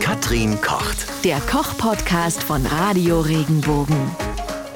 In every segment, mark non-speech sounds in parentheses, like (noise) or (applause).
Katrin kocht. Der Koch-Podcast von Radio Regenbogen.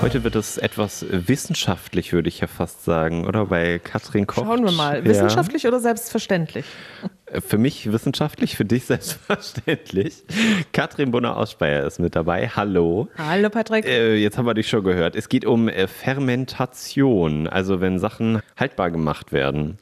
Heute wird es etwas wissenschaftlich, würde ich ja fast sagen, oder? Bei Katrin Koch. Schauen wir mal. Wissenschaftlich oder selbstverständlich? Ja. Für mich wissenschaftlich, für dich (laughs) selbstverständlich. Katrin Bunner aus Speyer ist mit dabei. Hallo. Hallo, Patrick. Äh, jetzt haben wir dich schon gehört. Es geht um äh, Fermentation, also wenn Sachen haltbar gemacht werden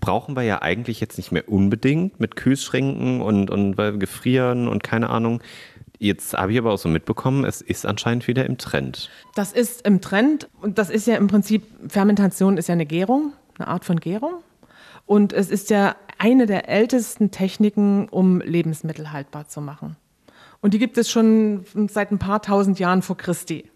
brauchen wir ja eigentlich jetzt nicht mehr unbedingt mit Kühlschränken und, und Gefrieren und keine Ahnung. Jetzt habe ich aber auch so mitbekommen, es ist anscheinend wieder im Trend. Das ist im Trend und das ist ja im Prinzip, Fermentation ist ja eine Gärung, eine Art von Gärung. Und es ist ja eine der ältesten Techniken, um Lebensmittel haltbar zu machen. Und die gibt es schon seit ein paar tausend Jahren vor Christi.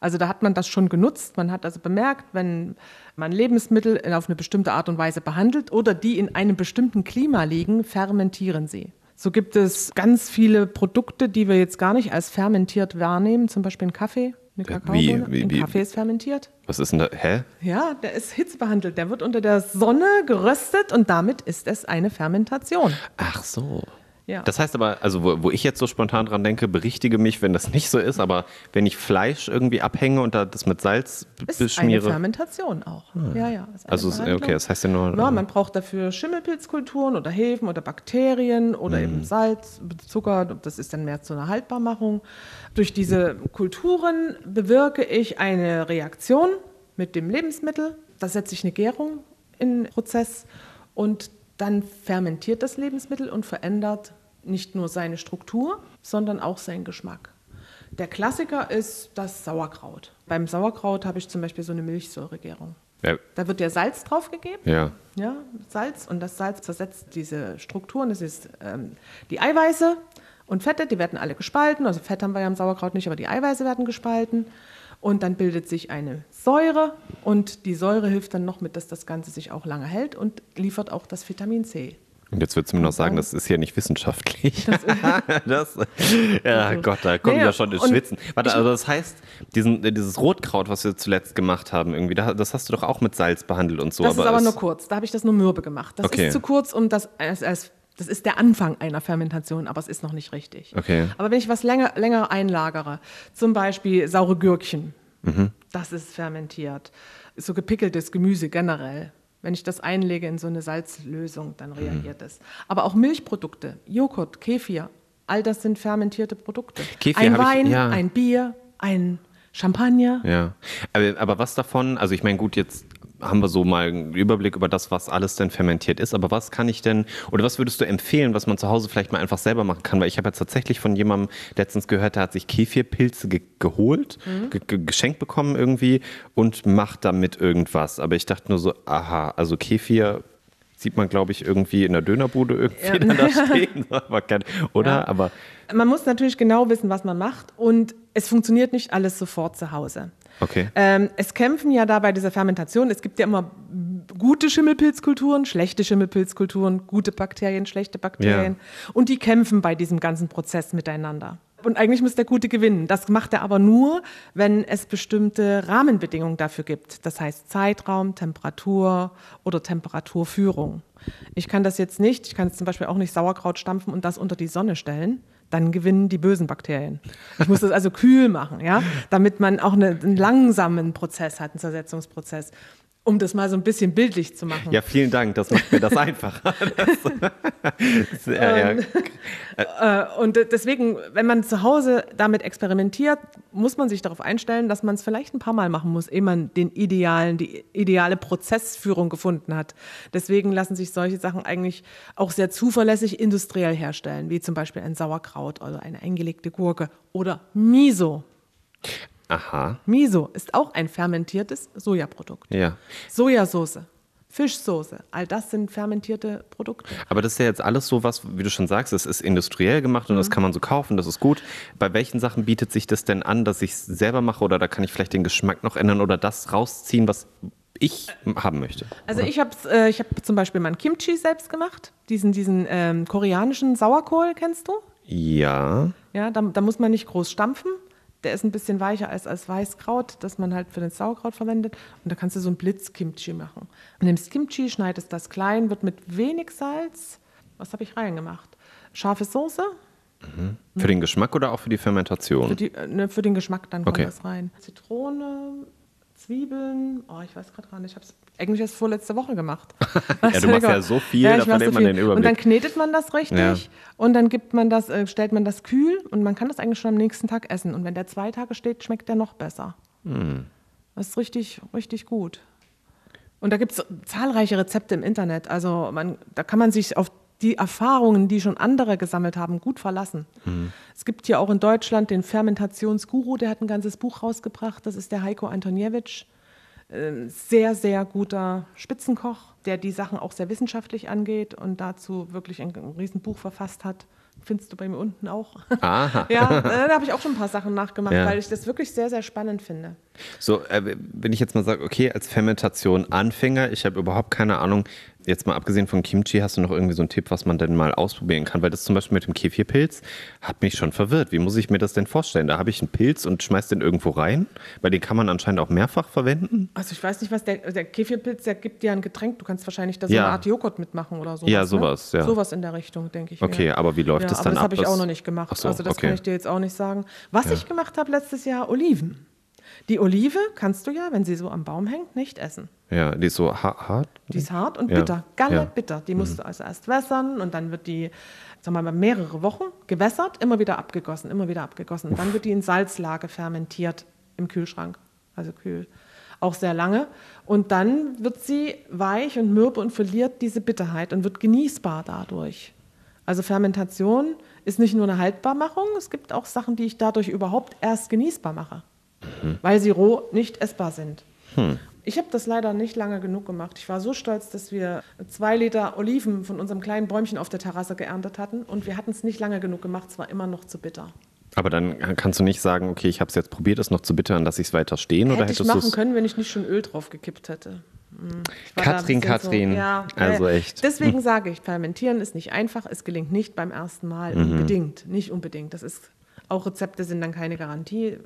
Also da hat man das schon genutzt. Man hat also bemerkt, wenn man Lebensmittel auf eine bestimmte Art und Weise behandelt oder die in einem bestimmten Klima liegen, fermentieren sie. So gibt es ganz viele Produkte, die wir jetzt gar nicht als fermentiert wahrnehmen, zum Beispiel ein Kaffee. Eine Kakaobohne. Wie, wie, ein Kaffee ist fermentiert. Was ist denn da? Hä? Ja, der ist hitzebehandelt. Der wird unter der Sonne geröstet und damit ist es eine Fermentation. Ach so. Ja. Das heißt aber, also wo, wo, ich jetzt so spontan dran denke, berichtige mich, wenn das nicht so ist, aber wenn ich Fleisch irgendwie abhänge und da das mit Salz ist beschmiere. Ist eine Fermentation auch. Hm. Ja, ja. Also, okay, das heißt ja nur. Ja, man braucht dafür Schimmelpilzkulturen oder Hefen oder Bakterien oder hm. eben Salz, Zucker. Das ist dann mehr zu einer Haltbarmachung. Durch diese Kulturen bewirke ich eine Reaktion mit dem Lebensmittel. Da setze ich eine Gärung in den Prozess und dann fermentiert das Lebensmittel und verändert nicht nur seine Struktur, sondern auch seinen Geschmack. Der Klassiker ist das Sauerkraut. Beim Sauerkraut habe ich zum Beispiel so eine Milchsäuregärung. Ja. Da wird ja Salz draufgegeben. Ja. Ja, Salz. Und das Salz zersetzt diese Strukturen. Das ist ähm, die Eiweiße und Fette, die werden alle gespalten. Also Fett haben wir ja im Sauerkraut nicht, aber die Eiweiße werden gespalten. Und dann bildet sich eine Säure und die Säure hilft dann noch mit, dass das Ganze sich auch lange hält und liefert auch das Vitamin C. Und jetzt würdest du mir noch sagen, das ist ja nicht wissenschaftlich. Das, (laughs) das ja, also, Gott, da kommt naja, ja schon ins Schwitzen. Warte, also das heißt, diesen, dieses Rotkraut, was wir zuletzt gemacht haben, irgendwie, das hast du doch auch mit Salz behandelt und so. Das aber ist aber nur kurz. Da habe ich das nur mürbe gemacht. Das okay. ist zu kurz, um das als, als das ist der Anfang einer Fermentation, aber es ist noch nicht richtig. Okay. Aber wenn ich was länger, länger einlagere, zum Beispiel saure Gürkchen, mhm. das ist fermentiert. So gepickeltes Gemüse generell. Wenn ich das einlege in so eine Salzlösung, dann mhm. reagiert es. Aber auch Milchprodukte, Joghurt, Kefir, all das sind fermentierte Produkte. Kefir ein Wein, ich, ja. ein Bier, ein Champagner. Ja, aber, aber was davon, also ich meine, gut, jetzt haben wir so mal einen Überblick über das, was alles denn fermentiert ist. Aber was kann ich denn, oder was würdest du empfehlen, was man zu Hause vielleicht mal einfach selber machen kann? Weil ich habe jetzt tatsächlich von jemandem letztens gehört, der hat sich Kefirpilze ge geholt, mhm. ge ge geschenkt bekommen irgendwie und macht damit irgendwas. Aber ich dachte nur so, aha, also Kefir sieht man, glaube ich, irgendwie in der Dönerbude irgendwie ja. (laughs) da (laughs) stehen. oder? Ja. Aber man muss natürlich genau wissen, was man macht. Und es funktioniert nicht alles sofort zu Hause. Okay. Ähm, es kämpfen ja da bei dieser Fermentation, es gibt ja immer gute Schimmelpilzkulturen, schlechte Schimmelpilzkulturen, gute Bakterien, schlechte Bakterien. Ja. Und die kämpfen bei diesem ganzen Prozess miteinander. Und eigentlich muss der Gute gewinnen. Das macht er aber nur, wenn es bestimmte Rahmenbedingungen dafür gibt. Das heißt Zeitraum, Temperatur oder Temperaturführung. Ich kann das jetzt nicht, ich kann jetzt zum Beispiel auch nicht Sauerkraut stampfen und das unter die Sonne stellen dann gewinnen die bösen Bakterien. Ich muss das also kühl machen, ja, damit man auch eine, einen langsamen Prozess hat, einen Zersetzungsprozess. Um das mal so ein bisschen bildlich zu machen. Ja, vielen Dank, das macht mir das (laughs) einfacher. Das, (laughs) ja, ja. Äh, und deswegen, wenn man zu Hause damit experimentiert, muss man sich darauf einstellen, dass man es vielleicht ein paar Mal machen muss, ehe man den idealen, die ideale Prozessführung gefunden hat. Deswegen lassen sich solche Sachen eigentlich auch sehr zuverlässig industriell herstellen, wie zum Beispiel ein Sauerkraut oder eine eingelegte Gurke oder Miso. Aha. Miso ist auch ein fermentiertes Sojaprodukt. Ja. Sojasauce, Fischsoße, all das sind fermentierte Produkte. Aber das ist ja jetzt alles so was, wie du schon sagst, es ist industriell gemacht und mhm. das kann man so kaufen, das ist gut. Bei welchen Sachen bietet sich das denn an, dass ich es selber mache oder da kann ich vielleicht den Geschmack noch ändern oder das rausziehen, was ich haben möchte? Also oder? ich habe äh, hab zum Beispiel mein Kimchi selbst gemacht, diesen, diesen ähm, koreanischen Sauerkohl, kennst du? Ja. Ja, da, da muss man nicht groß stampfen der ist ein bisschen weicher als, als Weißkraut, das man halt für den Sauerkraut verwendet. Und da kannst du so ein Blitz-Kimchi machen. Du nimmst Kimchi, schneidest das klein, wird mit wenig Salz, was habe ich reingemacht? Scharfe Soße, Für den Geschmack oder auch für die Fermentation? Für, die, äh, ne, für den Geschmack dann kommt Okay. das rein. Zitrone, Zwiebeln, oh, ich weiß gerade gar nicht, ich habe es eigentlich erst vorletzte Woche gemacht. (laughs) Ja, du (laughs) machst ja so viel, da ich mach verliert man den Und dann Überblick. knetet man das richtig Ja. und dann gibt man das, äh, stellt man das kühl und man kann das eigentlich schon am nächsten Tag essen. Und wenn der zwei Tage steht, schmeckt der noch besser. Hm. Das ist richtig, richtig gut. Und da gibt es zahlreiche Rezepte im Internet. Also man, da kann man sich auf die Erfahrungen, die schon andere gesammelt haben, gut verlassen. Es gibt hier auch in Deutschland den Fermentationsguru, der hat ein ganzes Buch rausgebracht. Das ist der Heiko Antoniewicz. Ein sehr, sehr guter Spitzenkoch, der die Sachen auch sehr wissenschaftlich angeht und dazu wirklich ein, ein Riesenbuch verfasst hat. Findest du bei mir unten auch? Aha. (laughs) ja, da habe ich auch schon ein paar Sachen nachgemacht, Ja. weil ich das wirklich sehr, sehr spannend finde. So, äh, wenn ich jetzt mal sage, okay, als Fermentation Anfänger, ich habe überhaupt keine Ahnung, jetzt mal abgesehen von Kimchi, hast du noch irgendwie so einen Tipp, was man denn mal ausprobieren kann? Weil das zum Beispiel mit dem Kefirpilz hat mich schon verwirrt. Wie muss ich mir das denn vorstellen? Da habe ich einen Pilz und schmeiß den irgendwo rein, weil den kann man anscheinend auch mehrfach verwenden. Also ich weiß nicht, was der, der Kefirpilz, der gibt dir ein Getränk. Du kannst wahrscheinlich da so Ja. eine Art Joghurt mitmachen oder sowas. Ja, sowas, ne? ja. Sowas in der Richtung, denke ich. Okay, mir. aber wie läuft ja, das dann das ab? habe ich Das- auch noch nicht gemacht. Ach so, also das okay. kann ich dir jetzt auch nicht sagen. Was ich gemacht habe letztes Jahr, Oliven. Die Olive kannst du ja, wenn sie so am Baum hängt, nicht essen. Ja, die ist so ha hart. Die ist hart und bitter, galle ja. bitter. Die musst du also erst wässern und dann wird die, sagen wir mal, mehrere Wochen gewässert, immer wieder abgegossen, immer wieder abgegossen. Und dann wird die in Salzlage fermentiert im Kühlschrank, also kühl. Auch sehr lange. Und dann wird sie weich und mürbe und verliert diese Bitterheit und wird genießbar dadurch. Also Fermentation ist nicht nur eine Haltbarmachung, es gibt auch Sachen, die ich dadurch überhaupt erst genießbar mache, weil sie roh nicht essbar sind. Ich habe das leider nicht lange genug gemacht. Ich war so stolz, dass wir zwei Liter Oliven von unserem kleinen Bäumchen auf der Terrasse geerntet hatten und wir hatten es nicht lange genug gemacht. Es war immer noch zu bitter. Aber dann kannst du nicht sagen, okay, ich habe es jetzt probiert, es noch zu bittern, dass ich es weiter stehen oder Hätte ich hättest du machen können, wenn ich nicht schon Öl drauf gekippt hätte. Hm. Ich Katrin, Katrin, ja, also äh, echt. Deswegen sage ich, fermentieren ist nicht einfach. Es gelingt nicht beim ersten Mal. Mhm. Unbedingt. Nicht unbedingt. Das ist, auch Rezepte sind dann keine Garantie.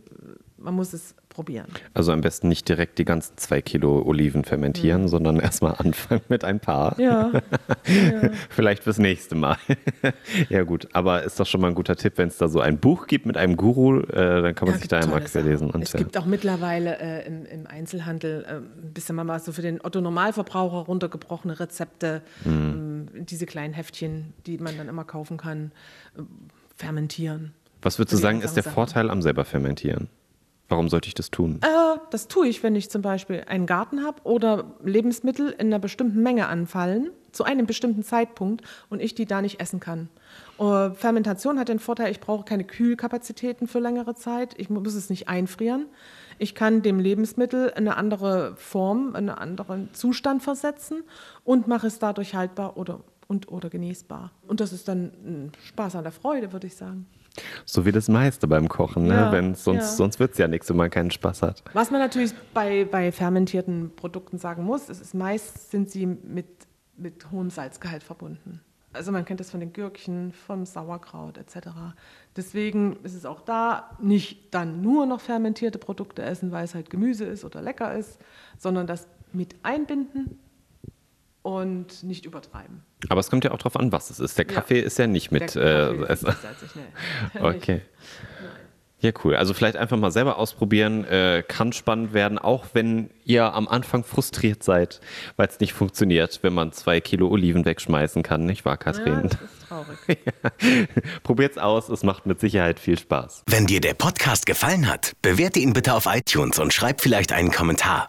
Man muss es probieren. Also am besten nicht direkt die ganzen zwei Kilo Oliven fermentieren, sondern (laughs) erstmal anfangen mit ein paar. Mhm. (laughs) Ja. Vielleicht fürs nächste Mal. (laughs) ja gut, aber ist doch schon mal ein guter Tipp, wenn es da so ein Buch gibt mit einem Guru, äh, dann kann man Ja, sich da einmal querlesen. Es äh, gibt auch mittlerweile äh, im, im Einzelhandel äh, ein bisschen mal so für den Otto-Normalverbraucher runtergebrochene Rezepte, Mhm. ähm, diese kleinen Heftchen, die man dann immer kaufen kann, äh, fermentieren. Was würdest du sagen, ist der Sachen. Vorteil am selber fermentieren? Warum sollte ich das tun? Äh, das tue ich, wenn ich zum Beispiel einen Garten habe oder Lebensmittel in einer bestimmten Menge anfallen, zu einem bestimmten Zeitpunkt und ich die da nicht essen kann. Äh, Fermentation hat den Vorteil, ich brauche keine Kühlkapazitäten für längere Zeit. Ich muss es nicht einfrieren. Ich kann dem Lebensmittel eine andere Form, einen anderen Zustand versetzen und mache es dadurch haltbar oder, und, oder genießbar. Und das ist dann ein Spaß an der Freude, würde ich sagen. So wie das meiste beim Kochen, ne? Ja, Wenn sonst, ja. sonst wird es ja nichts, wenn man keinen Spaß hat. Was man natürlich bei, bei fermentierten Produkten sagen muss, es ist meist sind sie mit, mit hohem Salzgehalt verbunden. Also man kennt das von den Gürkchen, vom Sauerkraut etc. Deswegen ist es auch da nicht dann nur noch fermentierte Produkte essen, weil es halt Gemüse ist oder lecker ist, sondern das mit einbinden und nicht übertreiben. Aber es kommt ja auch drauf an, was es ist. Der Ja. Kaffee ist ja nicht mit Der äh, Kaffee ist Essen. nicht salzig, nee. (laughs) Okay. Ja, cool. Also vielleicht einfach mal selber ausprobieren. Äh, kann spannend werden, auch wenn ihr am Anfang frustriert seid, weil es nicht funktioniert, wenn man zwei Kilo Oliven wegschmeißen kann, nicht wahr, Ja, Kathrin? das (laughs) ist traurig. (laughs) Probiert's aus, es macht mit Sicherheit viel Spaß. Wenn dir der Podcast gefallen hat, bewerte ihn bitte auf iTunes und schreib vielleicht einen Kommentar.